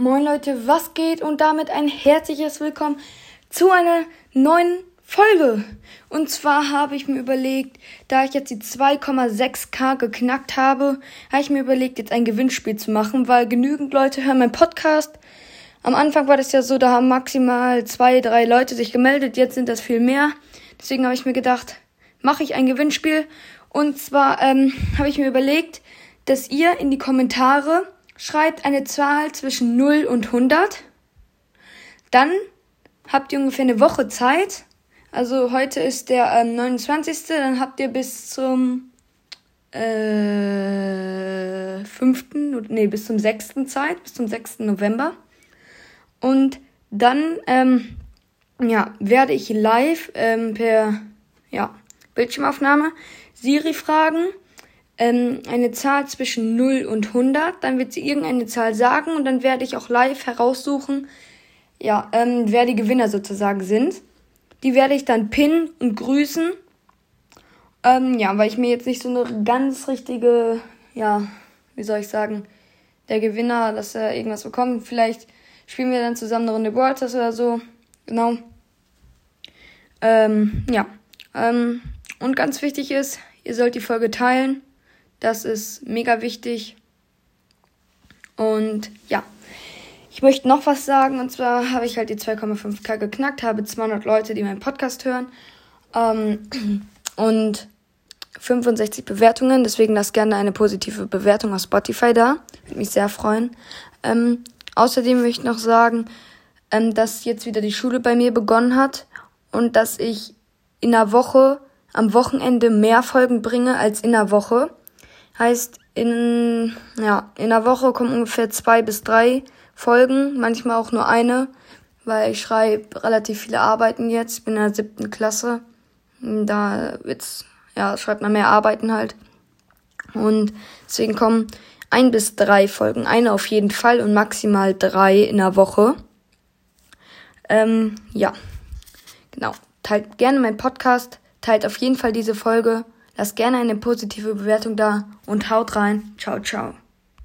Moin Leute, was geht? Und damit ein herzliches Willkommen zu einer neuen Folge. Und zwar habe ich mir überlegt, da ich jetzt die 2,6k geknackt habe, habe ich mir überlegt, jetzt ein Gewinnspiel zu machen, weil genügend Leute hören meinen Podcast. Am Anfang war das ja so, da haben maximal zwei, drei Leute sich gemeldet, jetzt sind das viel mehr. Deswegen habe ich mir gedacht, mache ich ein Gewinnspiel. Und zwar ähm, habe ich mir überlegt, dass ihr in die Kommentare schreibt eine Zahl zwischen 0 und 100. Dann habt ihr ungefähr eine Woche Zeit. Also heute ist der ähm, 29. Dann habt ihr bis zum äh, 5. Nee, bis zum 6. Zeit, bis zum 6. November. Und dann ähm, ja, werde ich live ähm, per ja, Bildschirmaufnahme Siri fragen, ähm, eine Zahl zwischen 0 und 100. Dann wird sie irgendeine Zahl sagen und dann werde ich auch live heraussuchen, ja, ähm, wer die Gewinner sozusagen sind. Die werde ich dann pinnen und grüßen. Ähm, ja, weil ich mir jetzt nicht so eine ganz richtige, ja, wie soll ich sagen, der Gewinner, dass er irgendwas bekommt. Vielleicht spielen wir dann zusammen eine Runde Brawlers oder so. Genau. Ähm, ja. Ähm, und ganz wichtig ist, ihr sollt die Folge teilen. Das ist mega wichtig. Und ja, ich möchte noch was sagen. Und zwar habe ich halt die 2,5k geknackt, habe 200 Leute, die meinen Podcast hören. Ähm, und 65 Bewertungen. Deswegen lasst gerne eine positive Bewertung auf Spotify da. Würde mich sehr freuen. Ähm, außerdem möchte ich noch sagen, ähm, dass jetzt wieder die Schule bei mir begonnen hat und dass ich in einer Woche am Wochenende mehr Folgen bringe als in der Woche. Heißt, in, ja, in der Woche kommen ungefähr zwei bis drei Folgen, manchmal auch nur eine, weil ich schreibe relativ viele Arbeiten jetzt. Ich bin in der siebten Klasse. Da wird's, ja, schreibt man mehr Arbeiten halt. Und deswegen kommen ein bis drei Folgen. Eine auf jeden Fall und maximal drei in der Woche. Ähm, ja, genau. Teilt gerne meinen Podcast, teilt auf jeden Fall diese Folge. Lasst gerne eine positive Bewertung da und haut rein. Ciao, ciao.